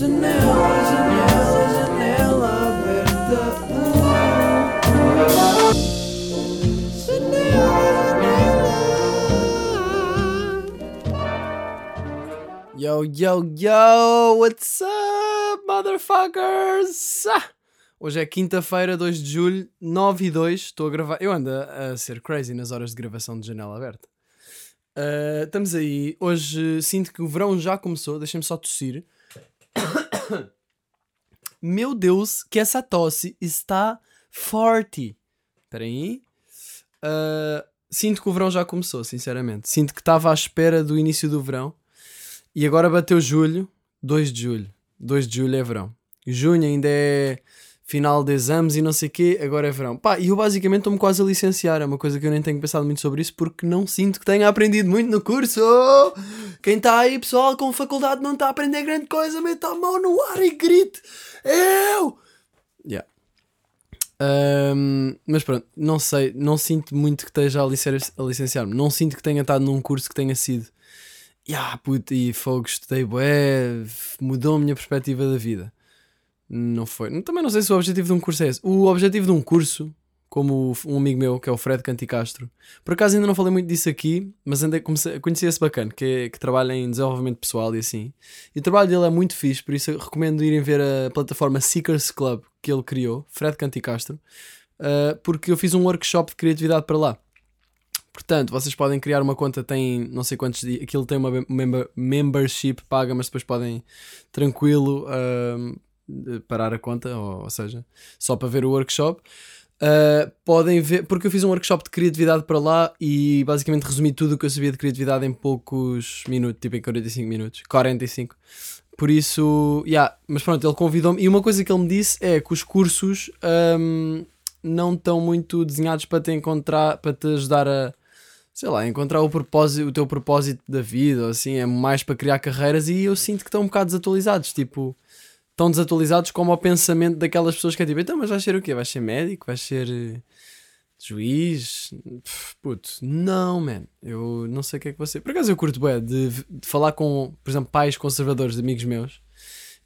Janela, janela, janela aberta. Yo, yo, yo, what's up, motherfuckers? Ah! Hoje é quinta-feira, 2 de julho, 9 e 2. Estou a gravar. Eu ando a ser crazy nas horas de gravação de janela aberta. Uh, estamos aí. Hoje sinto que o verão já começou. Deixem-me só tossir. Meu Deus, que essa tosse está forte. Espera aí. Uh, sinto que o verão já começou, sinceramente. Sinto que estava à espera do início do verão. E agora bateu julho, 2 de julho. 2 de julho é verão. Junho ainda é final de exames e não sei o quê, agora é verão. Pá, e eu basicamente estou-me quase a licenciar, é uma coisa que eu nem tenho pensado muito sobre isso porque não sinto que tenha aprendido muito no curso. Quem está aí, pessoal, com faculdade não está a aprender grande coisa, meta a mão no ar e grite: Eu! Yeah. Um, mas pronto, não sei, não sinto muito que esteja a, licenciar-me, não sinto que tenha estado num curso que tenha sido. Yeah, puto, e fogo, estudei bué, mudou a minha perspectiva da vida. Não foi. Também não sei se o objetivo de um curso é esse. O objetivo de um curso, como um amigo meu, que é o Fred Canticastro, por acaso ainda não falei muito disso aqui, mas comecei, conheci esse bacana, que, é, que trabalha em desenvolvimento pessoal e assim. E o trabalho dele é muito fixe, por isso recomendo irem ver a plataforma Seekers Club que ele criou, Fred Canticastro, uh, porque eu fiz um workshop de criatividade para lá. Portanto, vocês podem criar uma conta, tem não sei quantos dias, aquilo tem uma member, membership paga, mas depois podem tranquilo. Uh, parar a conta, ou, ou seja, só para ver o workshop. Uh, podem ver, porque eu fiz um workshop de criatividade para lá e basicamente resumi tudo o que eu sabia de criatividade em poucos minutos, tipo em 45 minutos, 45. Por isso, yeah, mas pronto, ele convidou-me. E uma coisa que ele me disse é que os cursos um, não estão muito desenhados para te encontrar, para te ajudar a, sei lá, encontrar o propósito, o teu propósito da vida, assim, é mais para criar carreiras e eu sinto que estão um bocado desatualizados, tipo tão desatualizados como ao pensamento daquelas pessoas que é tipo, então, mas vais ser o quê? Vais ser médico? Vais ser uh, juiz? Puto, não, man. Eu não sei o que é que você. Por acaso eu curto, bué, de, de falar com, por exemplo, pais conservadores de amigos meus.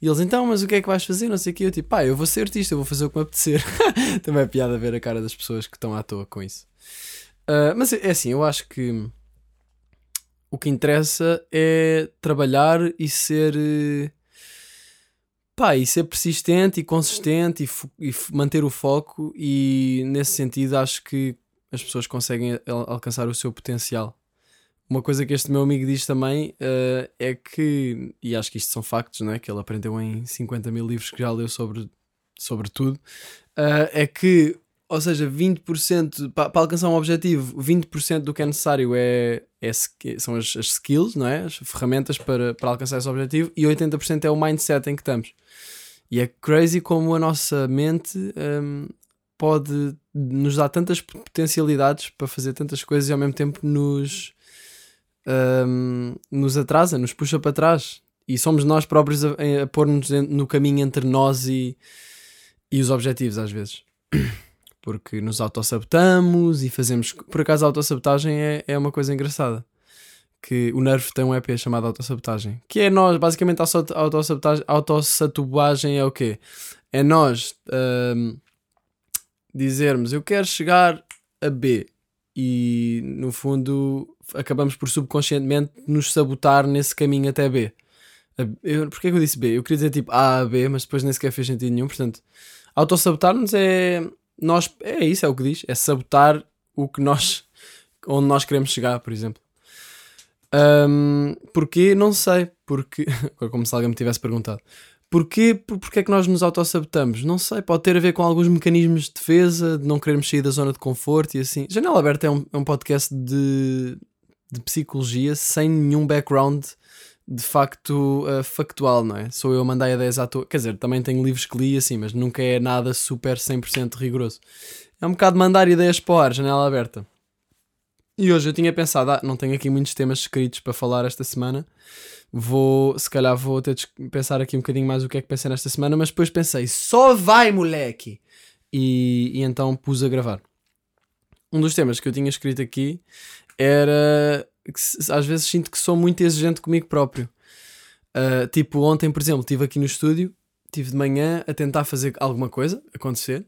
E eles, então, mas o que é que vais fazer? Não sei o que. Eu, tipo, pá, eu vou ser artista, eu vou fazer o que me apetecer. Também é piada ver a cara das pessoas que estão à toa com isso. Uh, mas é assim, eu acho que o que interessa é trabalhar e ser. Pá, e ser persistente e consistente e, e, manter o foco, e nesse sentido acho que as pessoas conseguem alcançar o seu potencial. Uma coisa que este meu amigo diz também uh, é que, e acho que isto são factos, não é? que ele aprendeu em 50 mil livros que já leu sobre, sobre tudo, uh, é que ou seja, 20% para, para alcançar um objetivo, 20% do que é necessário é, é são as, as, skills, não é? as ferramentas para, para alcançar esse objetivo, e 80% é o mindset em que estamos. E é crazy como a nossa mente um, pode nos dar tantas potencialidades para fazer tantas coisas e ao mesmo tempo nos, um, nos atrasa, nos puxa para trás. E somos nós próprios a, a pôr-nos no caminho entre nós e, e os objetivos, às vezes. porque nos autossabotamos e fazemos. Por acaso, a autossabotagem é, é uma coisa engraçada. Que o Nerve tem um EP chamado Autossabotagem. Que é nós, basicamente, a autossabotagem, autossabotagem é o quê? É nós um, dizermos eu quero chegar a B e no fundo acabamos por subconscientemente nos sabotar nesse caminho até B. Eu, porquê que eu disse B? Eu queria dizer tipo A a B, mas depois nem sequer fez sentido nenhum. Portanto, autossabotar-nos é nós é isso, é o que diz, é sabotar o que nós onde nós queremos chegar, por exemplo. Um, porquê? Não sei. Porque, como se alguém me tivesse perguntado. Porquê, porquê é que nós nos autossabotamos? Não sei, pode ter a ver com alguns mecanismos de defesa, de não querermos sair da zona de conforto e assim. Janela Aberta é um, é um podcast de, de psicologia sem nenhum background de facto uh, factual, não é? Sou eu a mandar ideias à toa. Quer dizer, também tenho livros que li assim, mas nunca é nada super 100% rigoroso. É um bocado mandar ideias para o ar, janela aberta. E hoje eu tinha pensado, ah, não tenho aqui muitos temas escritos para falar esta semana. Vou, se calhar vou ter de pensar aqui um bocadinho mais o que é que pensei nesta semana, mas depois pensei, só vai moleque! E, e então pus a gravar. Um dos temas que eu tinha escrito aqui era que às vezes sinto que sou muito exigente comigo próprio. Uh, tipo, ontem, por exemplo, estive aqui no estúdio, estive de manhã a tentar fazer alguma coisa acontecer.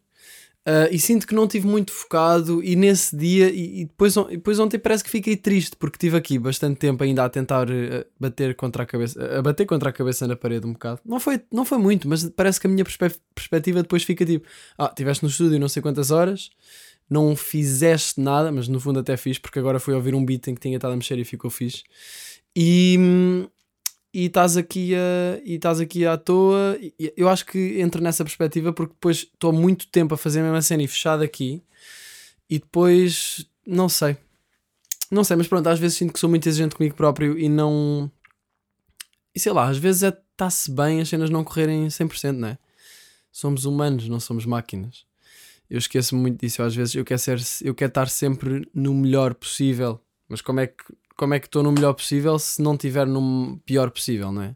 Uh, e sinto que não estive muito focado e nesse dia e, e depois, depois ontem parece que fiquei triste porque estive aqui bastante tempo ainda a tentar uh, bater contra a cabeça a bater contra a cabeça na parede um bocado não foi, não foi muito mas parece que a minha perspe perspectiva depois fica tipo ah, estiveste no estúdio não sei quantas horas não fizeste nada mas no fundo até fiz porque agora fui ouvir um beat em que tinha estado a mexer e ficou fixe e, e estás aqui, a, e estás aqui à toa. Eu acho que entro nessa perspectiva porque depois estou muito tempo a fazer a mesma cena e fechado aqui e depois não sei. Não sei, mas pronto, às vezes sinto que sou muito exigente comigo próprio e não. E sei lá, às vezes é está-se bem as cenas não correrem 100%, não é? Somos humanos, não somos máquinas. Eu esqueço-me muito disso. Às vezes eu quero, ser, eu quero estar sempre no melhor possível, mas como é que como é que estou no melhor possível se não estiver no pior possível, não é?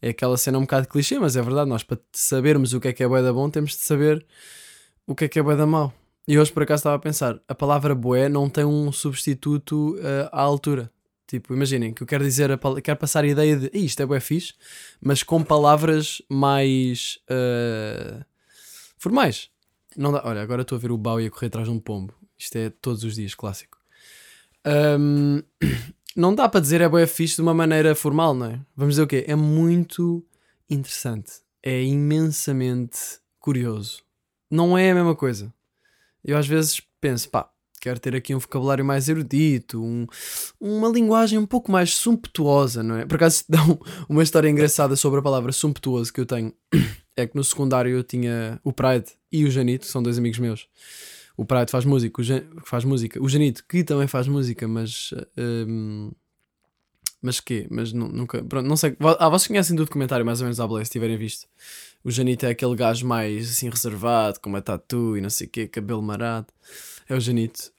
É aquela cena um bocado clichê, mas é verdade. Nós, para sabermos o que é que é bué da bom, temos de saber o que é que é bué da mau. E hoje, por acaso, estava a pensar: a palavra bué não tem um substituto uh, à altura. Tipo, imaginem que eu quero dizer, a, quero passar a ideia de isto é bué fixe, mas com palavras mais uh, formais. Não dá, olha, agora estou a ver o Bau e a correr atrás de um pombo. Isto é todos os dias clássico. Um, não dá para dizer é boa fixe de uma maneira formal, não é? Vamos dizer o quê? É muito interessante. É imensamente curioso. Não é a mesma coisa. Eu às vezes penso, pá, quero ter aqui um vocabulário mais erudito, um, uma linguagem um pouco mais sumptuosa, não é? Por acaso dá uma história engraçada sobre a palavra sumptuoso que eu tenho. É que no secundário eu tinha o Pride e o Janito, que são dois amigos meus o Pride faz música, o Jan, faz música, o Janito que também faz música, mas um, mas quê? Mas nunca, pronto, não sei. Ah, vocês conhecem do documentário mais ou menos à Blaze, se tiverem visto. O Janito é aquele gajo mais assim reservado, com uma tatu e não sei o quê, cabelo marado. É o Janito.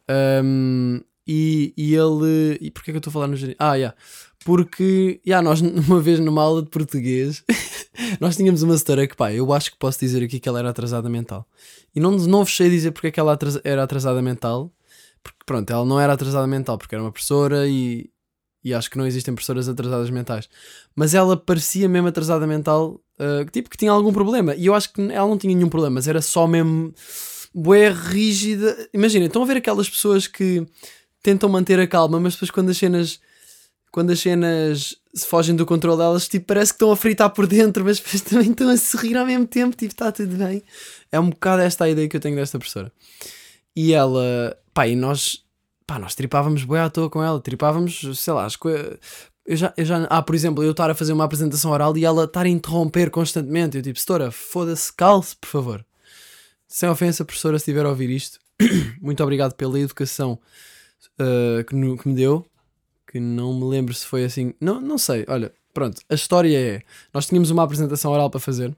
Um, e, e ele. E porquê que eu estou a falar no Janito? Ah, yeah. Porque, yeah, nós uma vez numa aula de português, nós tínhamos uma história que, pá, eu acho que posso dizer aqui que ela era atrasada mental. E não, não vos sei dizer porque é que ela era atrasada mental, porque, pronto, ela não era atrasada mental, porque era uma professora e, e acho que não existem professoras atrasadas mentais. Mas ela parecia mesmo atrasada mental, uh, tipo que tinha algum problema. E eu acho que ela não tinha nenhum problema, mas era só mesmo bué rígida. Imagina, estão a ver aquelas pessoas que tentam manter a calma, mas depois quando as cenas quando as cenas se fogem do controle delas, tipo, parece que estão a fritar por dentro, mas depois também estão a sorrir ao mesmo tempo, tipo, está tudo bem. É um bocado esta a ideia que eu tenho desta professora. E ela, pá, e nós, pá, nós tripávamos boi à toa com ela, tripávamos, sei lá, as coisas. Eu já, eu já, ah, por exemplo, eu estar a fazer uma apresentação oral e ela estar a interromper constantemente. Eu tipo, setora, foda-se, calce, por favor. Sem ofensa, professora, se estiver a ouvir isto, muito obrigado pela educação uh, que, no, que me deu que não me lembro se foi assim. Não, não sei, olha, pronto. A história é: nós tínhamos uma apresentação oral para fazer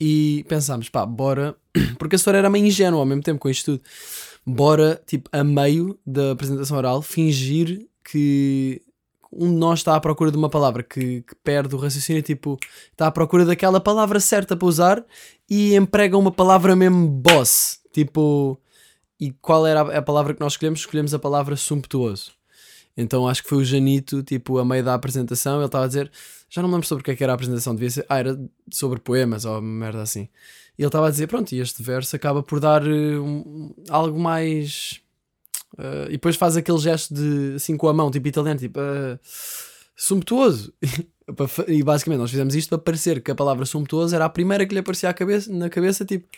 e pensámos, pá, bora. Porque a história era meio ingênua ao mesmo tempo com isto tudo. Bora, tipo, a meio da apresentação oral, fingir que um de nós está à procura de uma palavra que, que, perde o raciocínio, tipo, está à procura daquela palavra certa para usar e emprega uma palavra mesmo boss. Tipo, e qual era a, palavra que nós escolhemos? Escolhemos a palavra sumptuoso. Então acho que foi o Janito, tipo, a meio da apresentação, ele estava a dizer, já não me lembro sobre o que, é que era a apresentação, devia ser, ah, era sobre poemas ou merda assim. E ele estava a dizer, pronto, e este verso acaba por dar uh, um, algo mais. Uh, e depois faz aquele gesto de assim com a mão, tipo italiano, tipo uh, sumptuoso. e basicamente nós fizemos isto para parecer que a palavra sumptuoso era a primeira que lhe aparecia à cabeça, na cabeça, tipo,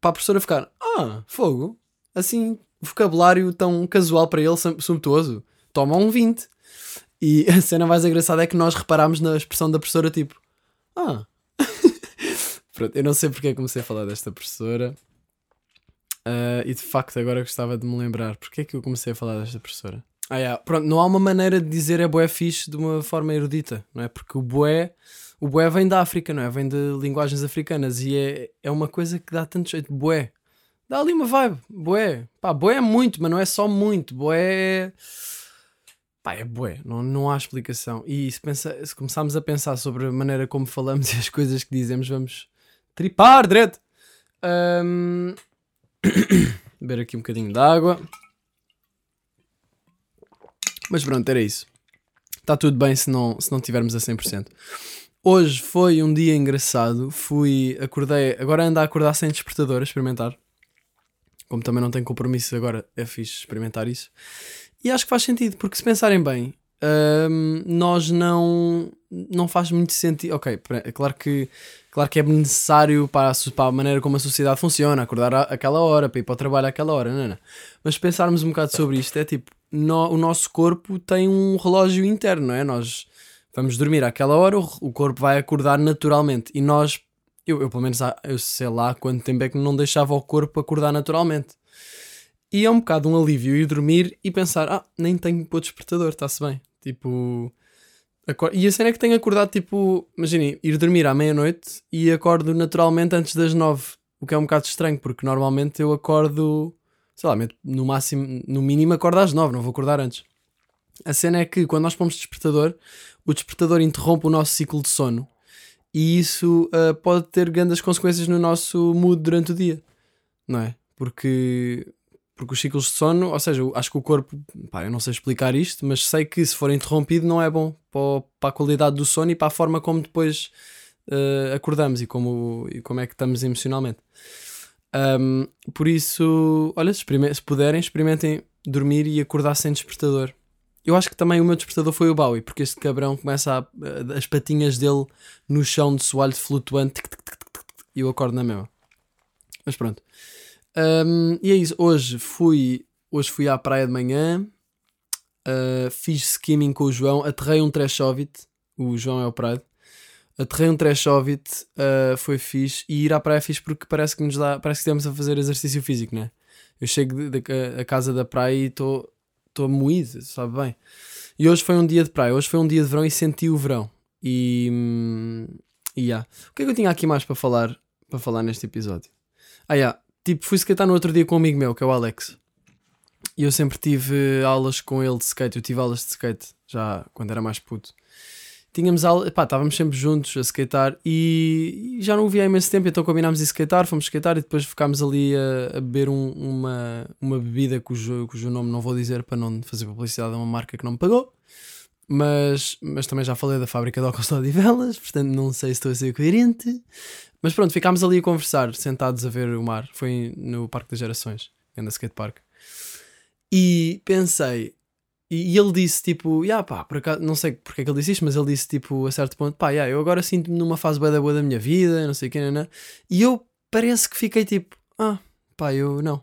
para a professora ficar, ah, fogo, assim, vocabulário tão casual para ele, sumptuoso toma um 20. E a cena mais engraçada é que nós reparámos na expressão da professora, tipo, ah. Pronto, eu não sei porque é comecei a falar desta professora. Uh, e de facto agora gostava de me lembrar porque é que eu comecei a falar desta professora. Ah, yeah. Pronto, não há uma maneira de dizer é boé fixe de uma forma erudita, não é? Porque o boé, o boé vem da África, não é? Vem de linguagens africanas e é, é uma coisa que dá tanto jeito. Boé. Dá ali uma vibe. Boé. Pá, boé é muito, mas não é só muito. Boé é Pá, é bué, não, não há explicação. E se, pensa, se começarmos a pensar sobre a maneira como falamos e as coisas que dizemos, vamos tripar direto. Um... Beber aqui um bocadinho de água. Mas pronto, era isso. está tudo bem se não, se não tivermos a 100%. Hoje foi um dia engraçado. Fui, acordei, agora ando a acordar sem despertador, a experimentar. Como também não tenho compromisso agora, é fixe experimentar isso. E acho que faz sentido, porque se pensarem bem, hum, nós não, não faz muito sentido. Ok, é claro que, claro que é necessário para a, para a maneira como a sociedade funciona, acordar àquela hora, para ir para o trabalho àquela hora, não, não. Mas pensarmos um bocado sobre isto, é tipo, no, o nosso corpo tem um relógio interno, não é? Nós vamos dormir àquela hora, o, o corpo vai acordar naturalmente. E nós, eu, eu pelo menos, eu sei lá quanto tempo é que não deixava o corpo acordar naturalmente. E é um bocado um alívio ir dormir e pensar, ah, nem tenho pôr despertador, está-se bem. Tipo. E a cena é que tenho acordado, tipo, imaginem, ir dormir à meia-noite e acordo naturalmente antes das nove. O que é um bocado estranho, porque normalmente eu acordo, sei lá, no máximo, no mínimo acordo às nove, não vou acordar antes. A cena é que quando nós pomos despertador, o despertador interrompe o nosso ciclo de sono e isso uh, pode ter grandes consequências no nosso mood durante o dia, não é? Porque, porque os ciclos de sono, ou seja, acho que o corpo, pá, eu não sei explicar isto, mas sei que se for interrompido não é bom para, para a qualidade do sono e para a forma como depois uh, acordamos e como, e como é que estamos emocionalmente. Um, por isso, olha, se, se puderem, experimentem dormir e acordar sem despertador eu acho que também o meu despertador foi o Bowie, porque este cabrão começa a, as patinhas dele no chão de soalho flutuante tic, tic, tic, e eu acordo na mesma. Mas pronto. Um, e é isso. Hoje fui, hoje fui à praia de manhã, uh, fiz skimming com o João, aterrei um Treshovit. O João é o Prado. Aterrei um Treshovit, uh, foi fixe. E ir à praia fiz porque parece que nos dá, parece que estamos a fazer exercício físico, né? Eu chego da casa da praia e estou estou moído, sabe bem. E hoje foi um dia de praia, hoje foi um dia de verão e senti o verão. E, hum, e yeah. o que é que eu tinha aqui mais para falar, para falar neste episódio? Ah, yeah. tipo, fui skatear no outro dia com um amigo meu, que é o Alex. E eu sempre tive aulas com ele de skate. Eu tive aulas de skate já quando era mais puto tínhamos aula, pá, estávamos sempre juntos a skatear e, já não o via há imenso tempo, então combinámos de skatear, fomos skatear e depois ficámos ali a, a beber um, uma, uma bebida cujo, cujo nome não vou dizer para não fazer publicidade a uma marca que não me pagou. Mas, mas também já falei da fábrica de óculos de Odivelas, portanto não sei se estou a ser coerente. Mas pronto, ficámos ali a conversar, sentados a ver o mar. Foi no Parque das Gerações, anda skate park. E pensei, e, e, ele disse tipo, yeah, pá, por acaso, não sei porque é que ele disse isto, mas ele disse tipo, a certo ponto, pá, yeah, eu agora sinto-me numa fase boa da boa da minha vida, não sei o que, não, não. e eu parece que fiquei tipo, ah, pá, eu não.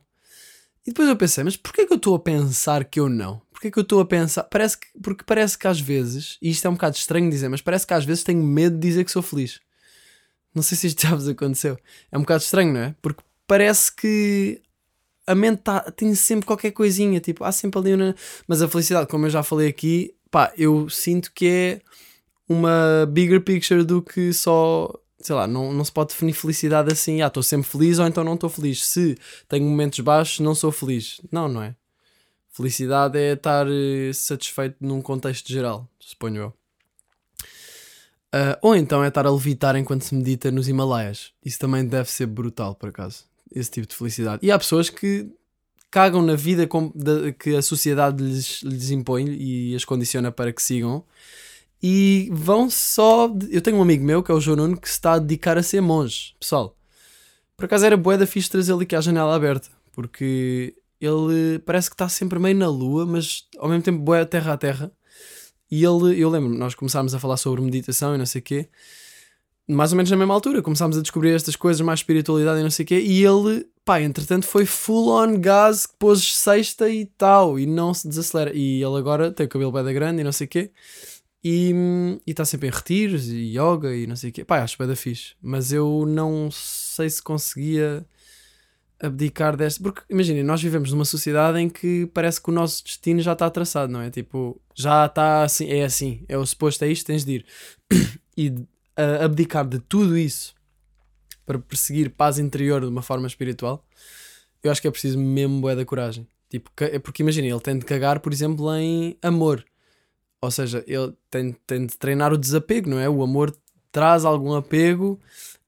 E depois eu pensei, mas porquê que eu estou a pensar que eu não? Porquê que eu estou a pensar? Parece que, porque parece que às vezes, e isto é um bocado estranho dizer, mas parece que às vezes tenho medo de dizer que sou feliz. Não sei se isto já vos aconteceu. É um bocado estranho, não é? Porque parece que a mente tá, tem sempre qualquer coisinha, tipo, há sempre ali uma... Mas a felicidade, como eu já falei aqui, pá, eu sinto que é uma bigger picture do que só, sei lá, não, não se pode definir felicidade assim, ah, estou sempre feliz ou então não estou feliz. Se tenho momentos baixos, não sou feliz. Não, não é. Felicidade é estar uh, satisfeito num contexto geral, suponho eu. Uh, ou então é estar a levitar enquanto se medita nos Himalaias. Isso também deve ser brutal, por acaso esse tipo de felicidade. E há pessoas que cagam na vida com, que a sociedade lhes, lhes impõe e as condiciona para que sigam e vão só. Eu tenho um amigo meu que é o João Nuno que se está a dedicar a ser monge, pessoal. Por acaso era bué da fixe trazer ele aqui à janela aberta, porque ele parece que está sempre meio na lua, mas ao mesmo tempo bué terra a terra. E ele, eu lembro, nós começámos a falar sobre meditação e não sei o quê mais ou menos na mesma altura, começámos a descobrir estas coisas, mais espiritualidade e não sei o quê, e ele, pá, entretanto foi full on gás, pôs sexta e tal, e não se desacelera. E ele agora tem o cabelo bem da grande e não sei o quê, e está sempre em retiros e yoga e não sei o quê. Pá, acho bem da fixe, mas eu não sei se conseguia abdicar desta. Porque imaginem, nós vivemos numa sociedade em que parece que o nosso destino já está traçado, não é? Tipo, já está assim, é assim, é o suposto, é isto, tens de ir. E abdicar de tudo isso para perseguir paz interior de uma forma espiritual, eu acho que é preciso mesmo bué da coragem. Tipo, é porque imagina, ele tem de cagar, por exemplo, em amor. Ou seja, ele tem, tem de treinar o desapego, não é? O amor traz algum apego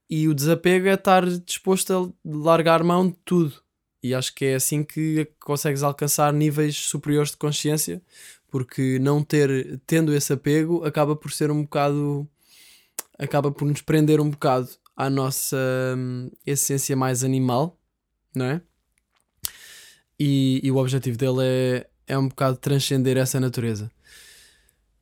e o desapego é estar disposto a largar mão de tudo. E acho que é assim que consegues alcançar níveis superiores de consciência, porque não ter, tendo esse apego, acaba por ser um bocado, acaba por nos prender um bocado à nossa hum, essência mais animal, não é? E, e o objetivo dele é, é um bocado transcender essa natureza.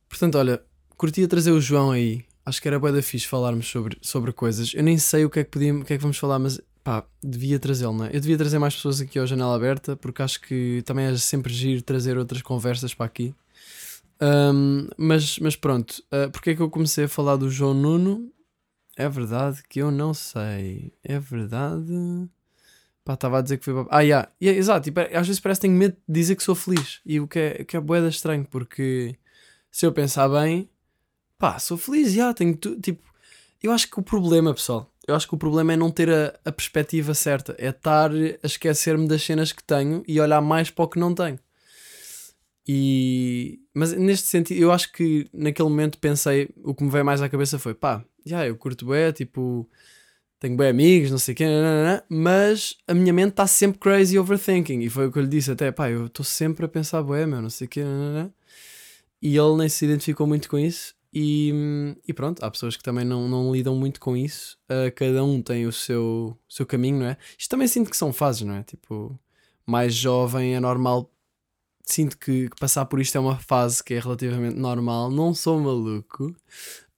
Portanto, olha, curtia trazer o João aí. Acho que era boa da fixe falarmos sobre, sobre coisas. Eu nem sei o que é que podíamos, o que é que vamos falar, mas pá, devia trazê-lo, não é? Eu devia trazer mais pessoas aqui ao Janela Aberta, porque acho que também é sempre giro trazer outras conversas para aqui. Um, mas, mas pronto, uh, porque é que eu comecei a falar do João Nuno? É verdade que eu não sei. É verdade. Pá, estava a dizer que foi. Ah, yeah. yeah exato. E, às vezes parece que tenho medo de dizer que sou feliz. E o que é, que é boeda estranho, porque se eu pensar bem, pá, sou feliz, yeah, tenho tu, tipo. Eu acho que o problema, pessoal, eu acho que o problema é não ter a, a perspectiva certa, é estar a esquecer-me das cenas que tenho e olhar mais para o que não tenho. E, mas neste sentido, eu acho que naquele momento pensei, o que me veio mais à cabeça foi pá, já, eu curto bem, tipo, tenho bem amigos, não sei o quê, mas a minha mente está sempre crazy overthinking. E foi o que eu lhe disse até, pá, eu estou sempre a pensar, bué, meu, não sei o quê, e ele nem se identificou muito com isso. E, e pronto, há pessoas que também não, não lidam muito com isso. Uh, cada um tem o seu, seu caminho, não é? Isto também sinto que são fases, não é? Tipo, mais jovem é normal sinto que, que, passar por isto é uma fase que é relativamente normal. Não sou maluco,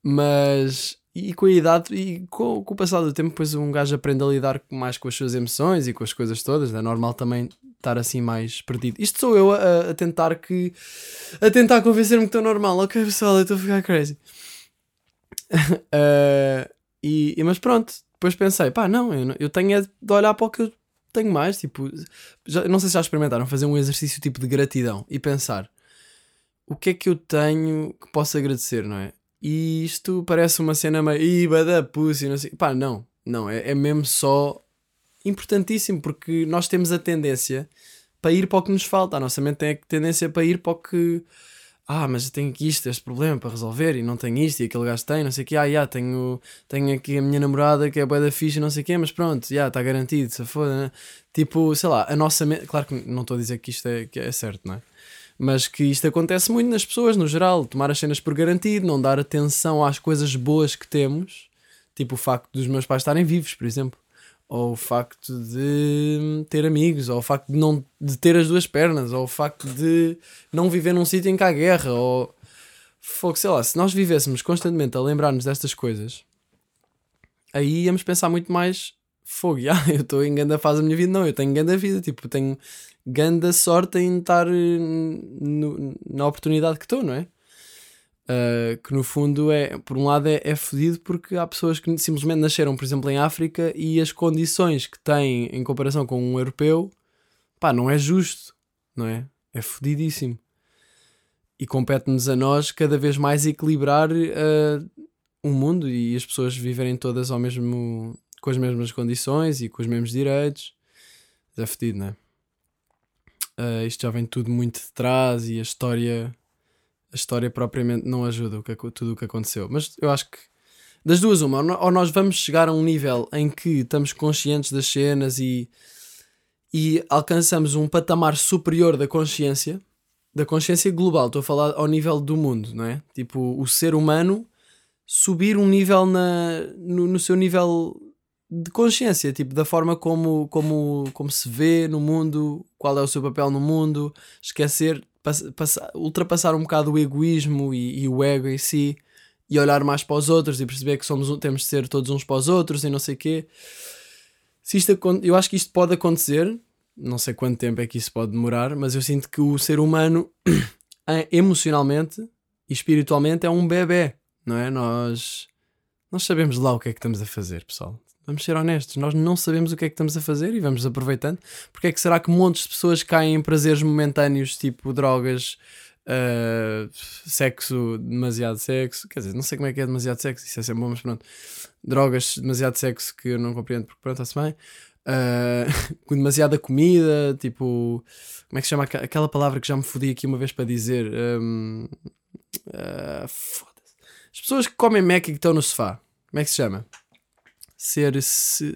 mas. E com a idade e com, com o passar do tempo, depois um gajo aprende a lidar mais com as suas emoções e com as coisas todas. É normal também estar assim mais perdido. Isto sou eu a, a tentar que. a tentar convencer-me que estou normal. Ok, pessoal, eu estou a ficar crazy. uh, e, mas pronto, depois pensei, pá, não, eu, eu tenho é de olhar para o que eu tenho mais, tipo, já, não sei se já experimentaram fazer um exercício tipo de gratidão e pensar o que é que eu tenho que posso agradecer, não é? E isto parece uma cena meio iba da pussy, não sei. Pá, não, não, é, é mesmo só importantíssimo porque nós temos a tendência para ir para o que nos falta. A nossa mente tem a tendência para ir para o que ah, mas eu tenho aqui isto, este problema para resolver e não tenho isto e aquele gajo tem, não sei o que, ah, já, tenho, tenho aqui a minha namorada que é boa da ficha não sei o que, mas pronto, já, está garantido, se foda, né? Tipo, sei lá, a nossa mente, claro que não estou a dizer que isto é, que é certo, não é? Mas que isto acontece muito nas pessoas, no geral, tomar as cenas por garantido, não dar atenção às coisas boas que temos, tipo o facto dos meus pais estarem vivos, por exemplo ou o facto de ter amigos, ou o facto de não de ter as duas pernas, ou o facto de não viver num sítio em que há guerra, ou fogo, sei lá, se nós vivêssemos constantemente a lembrar-nos destas coisas, aí íamos pensar muito mais fogo, yeah, eu estou em grande fase da minha vida, não, eu tenho grande vida, tipo, tenho grande sorte em estar no, na oportunidade que estou, não é? Uh, que no fundo é, por um lado, é, é fodido porque há pessoas que simplesmente nasceram, por exemplo, em África e as condições que têm em comparação com um europeu, pá, não é justo, não é? É fodidíssimo. E compete-nos a nós cada vez mais equilibrar uh, o mundo e as pessoas viverem todas ao mesmo, com as mesmas condições e com os mesmos direitos. É fodido, não é? Uh, isto já vem tudo muito de trás e a história a história propriamente não ajuda o que, tudo o que aconteceu. Mas eu acho que das duas, uma, ou nós vamos chegar a um nível em que estamos conscientes das cenas e, e alcançamos um patamar superior da consciência, da consciência global, estou a falar ao nível do mundo, não é? Tipo, o ser humano subir um nível na, no, no seu nível de consciência, tipo, da forma como, como, como se vê no mundo, qual é o seu papel no mundo, esquecer passar, ultrapassar um bocado o egoísmo e, e, o ego em si e olhar mais para os outros e perceber que somos, temos de ser todos uns para os outros e não sei quê. Se isto, eu acho que isto pode acontecer, não sei quanto tempo é que isso pode demorar, mas eu sinto que o ser humano emocionalmente e espiritualmente é um bebê, não é? Nós, nós sabemos lá o que é que estamos a fazer, pessoal. Vamos ser honestos, nós não sabemos o que é que estamos a fazer e vamos aproveitando. Porque é que será que montes de pessoas caem em prazeres momentâneos, tipo drogas, uh, sexo, demasiado sexo? Quer dizer, não sei como é que é demasiado sexo, isso é sempre bom, mas pronto. Drogas, demasiado sexo que eu não compreendo porque pronto, está-se bem. Uh, com demasiada comida, tipo, como é que se chama aquela palavra que já me fodi aqui uma vez para dizer? Um, uh, Foda-se. As pessoas que comem Mac e que estão no sofá, como é que se chama? Ser. Se.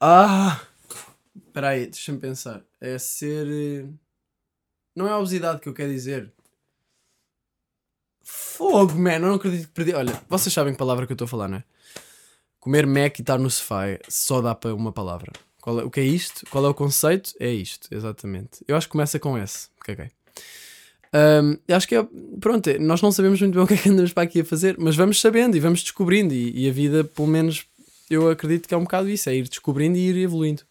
Ah! Espera aí, deixa-me pensar. É ser. Não é a obesidade que eu quero dizer. Fogo, man, eu não acredito que perdi. Olha, vocês sabem que palavra que eu estou a falar, não é? Comer Mac e estar no sofá é- só dá para uma palavra. Qual é- o que é isto? Qual é o conceito? É isto, exatamente. Eu acho que começa com S. Caguei. Eu acho que é. Pronto, é- nós não sabemos muito bem o que é que andamos para aqui a fazer, mas vamos sabendo e vamos descobrindo. E, e a vida, pelo menos, eu acredito que é um bocado isso: é ir descobrindo e ir evoluindo.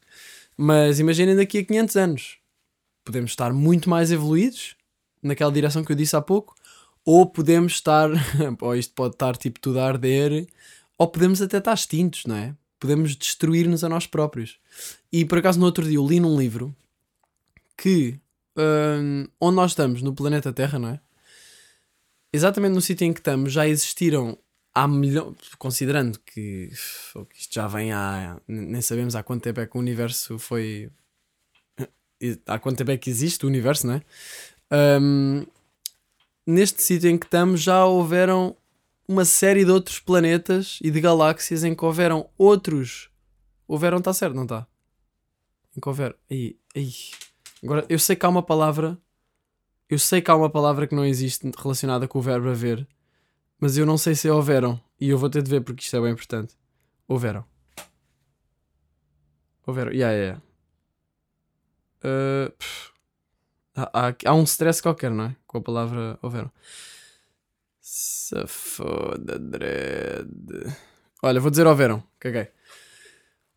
Mas imaginem daqui a 500 anos, podemos estar muito mais evoluídos naquela direção que eu disse há pouco, ou podemos estar. ou isto pode estar tipo tudo a arder, ou podemos até estar extintos, não é? Podemos destruir-nos a nós próprios. E por acaso, no outro dia, eu li num livro que hum, onde nós estamos, no planeta Terra, não é? Exatamente no sítio em que estamos, já existiram há milhões. Considerando que uf, isto já vem há. Nem sabemos há quanto tempo é que o universo foi. Há quanto tempo é que existe o universo, não é? Hum, neste sítio em que estamos, já houveram uma série de outros planetas e de galáxias em que houveram outros. Houveram, está certo, não está? Em que houver. Aí, aí. Agora, eu sei que há uma palavra. Eu sei que há uma palavra que não existe relacionada com o verbo haver, mas eu não sei se houveram. E eu vou ter de ver porque isto é bem importante. Houveram. Houveram. Yeah, yeah, yeah. Uh, há, há, há um stress qualquer, não é? Com a palavra houveram. Se foda, dread. Olha, vou dizer houveram. Caguei.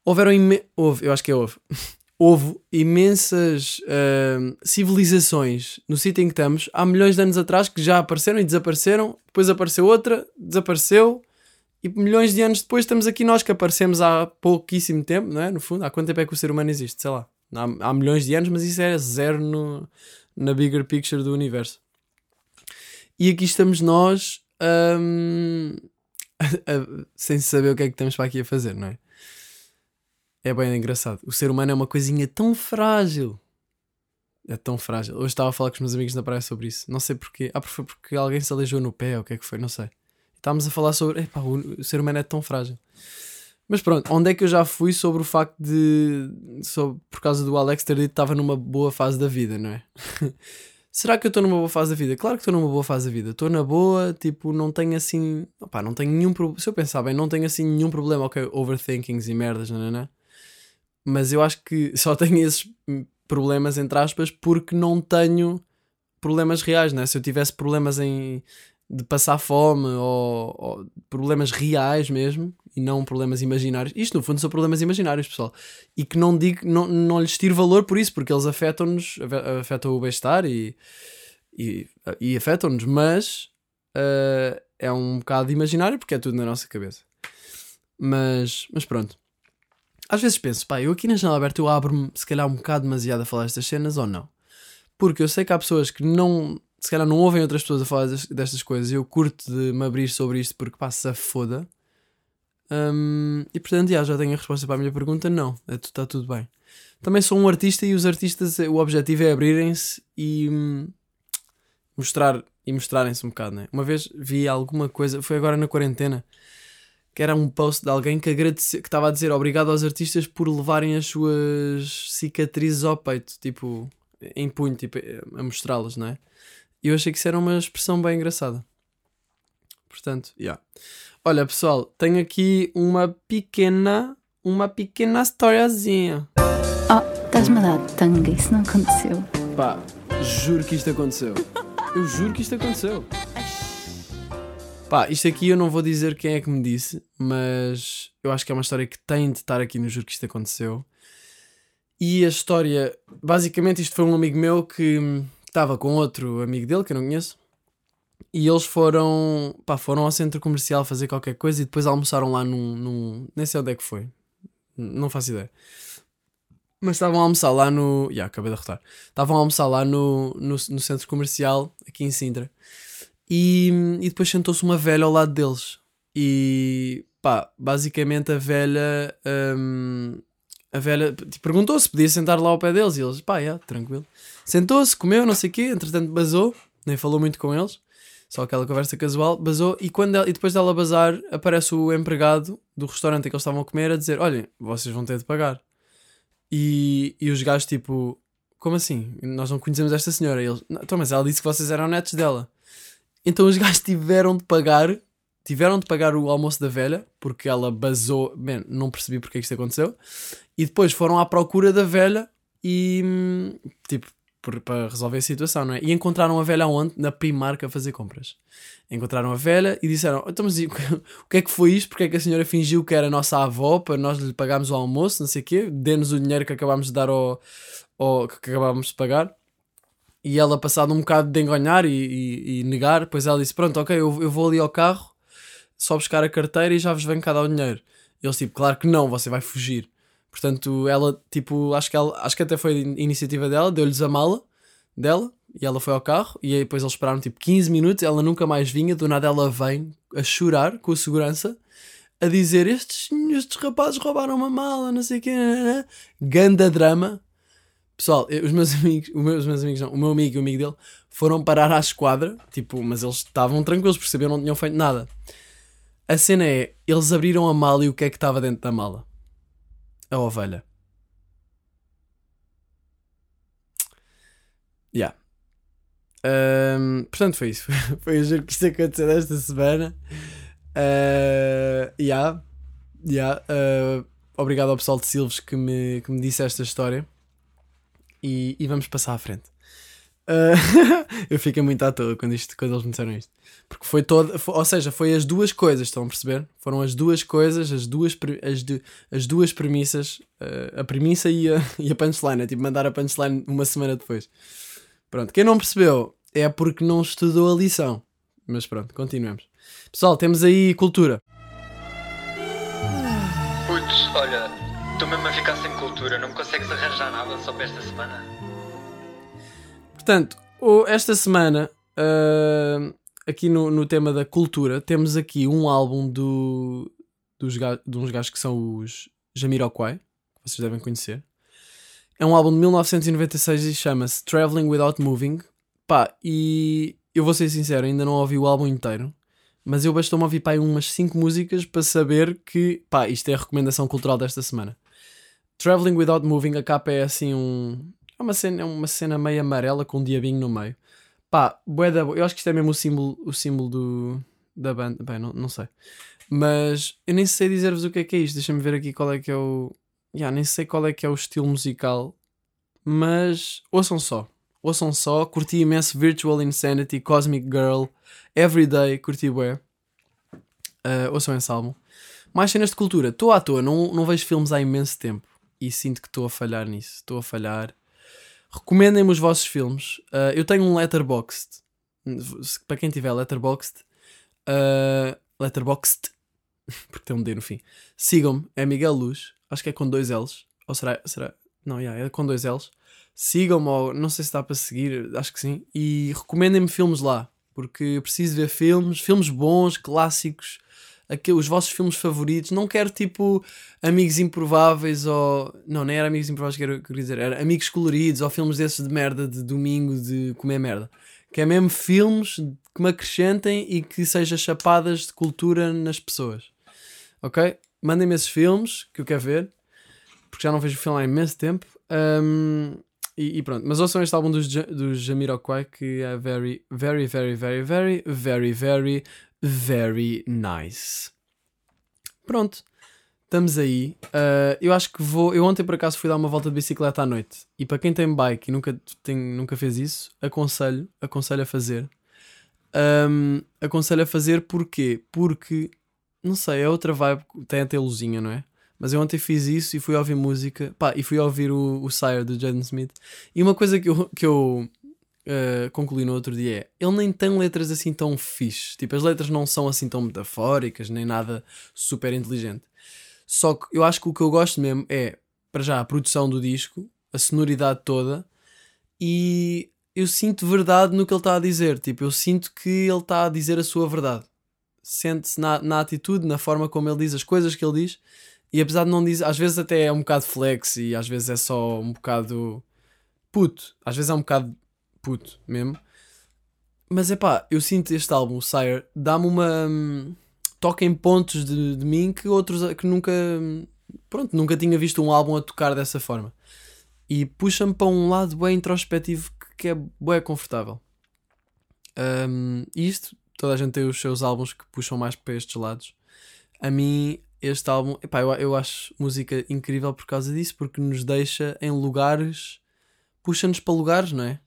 Houveram imen... Houve, eu acho que é houve. Houve imensas ahm, civilizações no sítio em que estamos há milhões de anos atrás que já apareceram e desapareceram. Depois apareceu outra, desapareceu. E milhões de anos depois estamos aqui nós que aparecemos há pouquíssimo tempo, não é? No fundo, há quanto tempo é que o ser humano existe? Sei lá. Há, há milhões de anos, mas isso é zero no, na bigger picture do universo. E aqui estamos nós a- sem saber o que é que estamos para aqui a fazer, não é? É bem engraçado. O ser humano é uma coisinha tão frágil. É tão frágil. Hoje estava a falar com os meus amigos na praia sobre isso. Não sei porquê. Ah, foi porque alguém se aleijou no pé ou o que é que foi, não sei. Estávamos a falar sobre. Epá, o, ser humano é tão frágil. Mas pronto, onde é que eu já fui sobre o facto de. Sobre, por causa do Alex ter dito que estava numa boa fase da vida, não é? Será que eu estou numa boa fase da vida? Claro que estou numa boa fase da vida. Estou na boa, tipo, não tenho assim. Opá, não tenho nenhum problema. Se eu pensar bem, não tenho assim nenhum problema. Ok, overthinkings e merdas, não, não. Mas eu acho que só tenho esses problemas, entre aspas, porque não tenho problemas reais, né? Se eu tivesse problemas em de passar fome ou, ou problemas reais mesmo e não problemas imaginários. Isto no fundo são problemas imaginários, pessoal. E que não digo, não, não lhes tiro valor por isso, porque eles afetam-nos, afe- afetam o bem-estar e, e, e afetam-nos, mas eh, é um bocado imaginário porque é tudo na nossa cabeça. Mas, mas pronto. Às vezes penso, pá, eu aqui na janela aberta eu abro-me se calhar um bocado demasiado a falar estas cenas ou não. Porque eu sei que há pessoas que não, se calhar não ouvem outras pessoas a falar des- destas coisas eu curto de me abrir sobre isto porque passa foda. Hum, e portanto, já, já tenho a resposta para a minha pergunta: não, está tudo bem. Também sou um artista e os artistas, eh, o objetivo é abrirem-se e hum, mostrar e mostrarem-se um bocado, né? Uma vez vi alguma coisa, foi agora na quarentena, que era um post de alguém que agradece, que estava a dizer obrigado aos artistas por levarem as suas cicatrizes ao peito, tipo, em punho, tipo, a mostrá-las, não é? E eu achei que isso era uma expressão bem engraçada. Portanto, já. Olha, pessoal, tenho aqui uma pequena, uma pequena historiazinha. Oh, estás-me a dar tanga, isso não aconteceu. Pá, juro que isto aconteceu. Eu juro que isto aconteceu. Pá, isto aqui eu não vou dizer quem é que me disse, mas eu acho que é uma história que tem de estar aqui no Juro que isto aconteceu. E a história, basicamente, isto foi um amigo meu que estava com outro amigo dele que eu não conheço. E eles foram, pá, foram ao centro comercial fazer qualquer coisa e depois almoçaram lá num, num nem sei onde é que foi. Não faço ideia. Mas estavam a almoçar lá no. Já, acabei de arrotar. Estavam a almoçar lá no, no, no centro comercial, aqui em Sintra. E, e depois sentou-se uma velha ao lado deles. E pá, basicamente a velha. hum, a velha tipo, perguntou se podia sentar lá ao pé deles. E eles, pá, já, tranquilo. Sentou-se, comeu, não sei o quê. Entretanto, basou. Nem falou muito com eles. Só aquela conversa casual. Basou. E, quando ela- e depois dela bazar, aparece o empregado do restaurante em que eles estavam a comer a dizer: Olhem, vocês vão ter de pagar. E, e os gajos, tipo, como assim? Nós não conhecemos esta senhora. E eles, "Não, então, mas ela disse que vocês eram netos dela. Então os gajos tiveram de pagar, tiveram de pagar o almoço da velha, porque ela basou, bem, não percebi porque é que isto aconteceu, e depois foram à procura da velha e, hum, tipo, para resolver a situação, não é? E encontraram a velha onde? Na Primark a fazer compras. Encontraram a velha e disseram: então, o que é que foi isto? Porque é que a senhora fingiu que era a nossa avó para nós lhe pagarmos o almoço, não sei o quê? Dê-nos o dinheiro que acabámos de dar ao, ao que acabámos de pagar. E ela, passado um bocado de enganhar e, e- e negar, depois ela disse: Pronto, ok, eu, eu vou ali ao carro, só buscar a carteira e já vos venho cá dar o dinheiro. E eles, tipo, claro que não, você vai fugir. Portanto, ela, tipo, acho que, ela, acho que até foi in- iniciativa dela, deu-lhes a mala dela e ela foi ao carro. E aí depois eles esperaram tipo 15 minutos, ela nunca mais vinha. Do nada ela vem a chorar com a segurança, a dizer: Estes, estes rapazes roubaram uma mala, não sei o quê. nananã." Ganda drama. Pessoal, os meus amigos, os meus, os meus amigos não, o meu amigo e o amigo dele foram parar à esquadra, tipo, mas eles estavam tranquilos, perceberam, não tinham feito nada. A cena é, eles abriram a mala e o que é que estava dentro da mala? A ovelha. Yeah. Ahm, portanto, foi isso. Foi o giro que isto aconteceu esta semana. Uh, yeah. Yeah. Uh, obrigado ao pessoal de Silves que me, que me disse esta história. E, e vamos passar à frente. Uh, eu fiquei muito à toa quando, isto, quando eles me disseram isto. Porque foi toda. foi- ou seja, foi as duas coisas, estão a perceber? Foram as duas coisas, as duas, as, du- as duas premissas, uh, a premissa e a, e a punchline. É tipo mandar a punchline uma semana depois. Pronto, quem não percebeu é porque não estudou a lição. Mas pronto, continuemos. Pessoal, temos aí cultura. Putz, olha, estou mesmo a ficar sem não consegues arranjar nada só para esta semana? Portanto, esta semana, ah, aqui no, no tema da cultura, temos aqui um álbum do, dos, de uns gajos que são os Jamiroquai, que vocês devem conhecer. É um álbum de 1996 e chama-se Traveling Without Moving. Pá, e eu vou ser sincero, ainda não ouvi o álbum inteiro, mas eu bastou-me ouvir pá, umas 5 músicas para saber que, pá, isto é a recomendação cultural desta semana. Traveling Without Moving, a capa é assim um. É uma cena, é uma cena meio amarela com um diabinho no meio. Pá, bué da boa. Eu acho que isto é mesmo o símbolo, o símbolo do, da banda. Bem, não, não sei. Mas eu nem sei dizer-vos o que é que é isto. Deixa-me ver aqui qual é que é o. Yeah, nem sei qual é que é o estilo musical. Mas ouçam só. Ouçam só. Curti imenso Virtual Insanity, Cosmic Girl, Everyday. Curti bué. Uh, ouçam esse álbum. Mais cenas de cultura. Estou à toa. Não, não vejo filmes há imenso tempo. E sinto que estou a falhar nisso. Estou a falhar. Recomendem-me os vossos filmes. Uh, eu tenho um Letterboxd. Para quem tiver Letterboxd. Uh, letterboxd. Porque tem um D no fim. Sigam-me. É Miguel Luz. Acho que é com dois L's. Ou será. será não, yeah, é com dois L's. Sigam-me, não sei se dá para seguir. Acho que sim. E recomendem-me filmes lá. Porque eu preciso ver filmes. Filmes bons, clássicos. Os vossos filmes favoritos. Não quero tipo Amigos Improváveis ou. Não, nem era Amigos Improváveis que eu queria dizer. Era Amigos Coloridos ou filmes desses de merda de domingo de comer merda. Que é mesmo filmes que me acrescentem e que seja chapadas de cultura nas pessoas. Ok? Mandem-me esses filmes que eu quero ver. Porque já não vejo filme há imenso tempo. Um, e, e pronto. Mas ouçam este álbum dos, dos Jamiroquai que é very, very, very, very, very, very, very, very nice. Pronto. Estamos aí. Uh, eu acho que vou. Eu ontem por acaso fui dar uma volta de bicicleta à noite. E para quem tem bike e nunca, tem, nunca fez isso, aconselho, aconselho a fazer. Um, aconselho a fazer porquê? Porque, não sei, é outra vibe. Tem até luzinha, não é? Mas eu ontem fiz isso e fui ouvir música. Pá, e fui ouvir o, o Sire do Jaden Smith. E uma coisa que eu, que eu uh, concluí no outro dia é: ele nem tem letras assim tão fixe. Tipo, as letras não são assim tão metafóricas, nem nada super inteligente. Só que eu acho que o que eu gosto mesmo é, para já, a produção do disco, a sonoridade toda e eu sinto verdade no que ele está a dizer. Tipo, eu sinto que ele está a dizer a sua verdade. Sente-se na, na atitude, na forma como ele diz as coisas que ele diz. E apesar de não dizer, às vezes até é um bocado flex e às vezes é só um bocado puto. Às vezes é um bocado puto mesmo. Mas é pá, eu sinto este álbum, o Sire, dá-me uma. hum, toca em pontos de, de mim que outros que nunca. hum, Pronto, nunca tinha visto um álbum a tocar dessa forma. E puxa-me para um lado bem introspectivo que, é bem confortável. Um, isto, toda a gente tem os seus álbuns que puxam mais para estes lados. A mim, este álbum, epá, eu, eu acho música incrível por causa disso, porque nos deixa em lugares, puxa-nos para lugares, não é?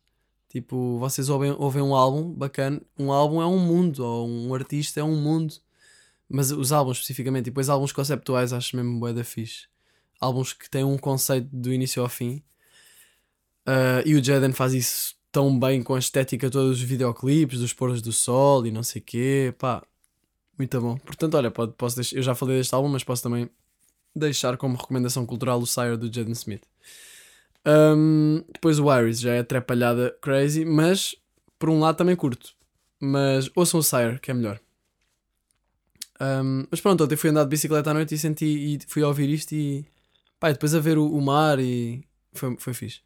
Tipo, vocês ouvem, ouvem um álbum bacana, um álbum é um mundo, ou um artista é um mundo. Mas os álbuns especificamente, e depois álbuns conceptuais, acho mesmo bué da fixe. Álbuns que têm um conceito do início ao fim. Uh, e o Jaden faz isso tão bem com a estética todos os videoclipes, dos pôres do sol e não sei o quê. Pá, muito bom. Portanto, olha, pode, posso deixar, eu já falei deste álbum, mas posso também deixar como recomendação cultural o Sire do Jaden Smith. Um, depois o Iris já é atrapalhada crazy, mas por um lado também curto. Mas ouçam o Sire, que é melhor. Um, mas pronto, ontem fui andar de bicicleta à noite e senti e fui ouvir isto e pá, depois a ver o, o mar e foi, foi fixe.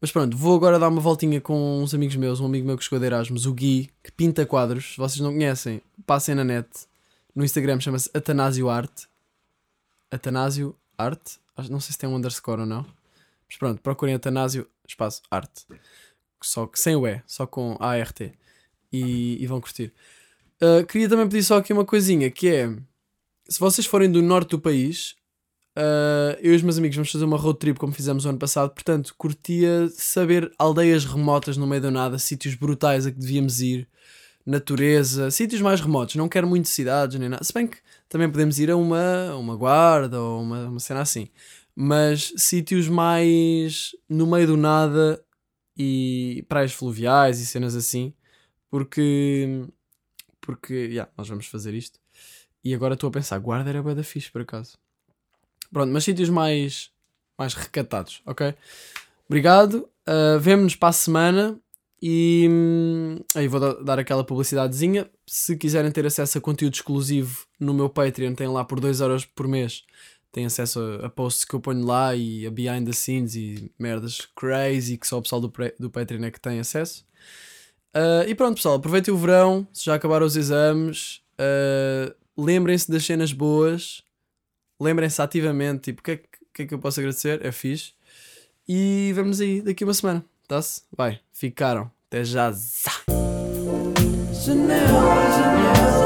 Mas pronto, vou agora dar uma voltinha com uns amigos meus, um amigo meu que chegou de Erasmus, o Gui, que pinta quadros. Se vocês não conhecem, passem na net. No Instagram chama-se Atanásio Arte. Atanásio Arte? Não sei se tem um underscore ou não. Mas pronto, procurem Atanásio Espaço Arte. Só que sem o E, só com ART. E, e vão curtir. Uh, queria também pedir só aqui uma coisinha, que é... Se vocês forem do norte do país, Uh, eu e os meus amigos vamos fazer uma road trip como fizemos o ano passado, portanto, curtia saber aldeias remotas no meio do nada, sítios brutais a que devíamos ir, natureza, sítios mais remotos. Não quero muito cidades nem nada. Se bem que também podemos ir a uma, uma guarda ou uma, uma cena assim, mas sítios mais no meio do nada e praias fluviais e cenas assim, porque, porque, yeah, nós vamos fazer isto. E agora estou a pensar, guarda era boa da fixe por acaso. Pronto, mas sítios mais, mais recatados, ok? Obrigado. Uh, Vemo-nos para a semana e hum, aí vou dar aquela publicidadezinha. Se quiserem ter acesso a conteúdo exclusivo no meu Patreon, tem lá por 2 horas por mês. Tem acesso a, a, posts que eu ponho lá e a behind the scenes e merdas crazy que só o pessoal do, do Patreon é que tem acesso. Uh, e pronto, pessoal, aproveitem o verão. Se já acabaram os exames, uh, lembrem-se das cenas boas lembrem-se ativamente, tipo, o que, é que, que, é que eu posso agradecer? É fixe. E vamos aí daqui uma semana, tá-se? Vai, ficaram. Até já. Janela, janela.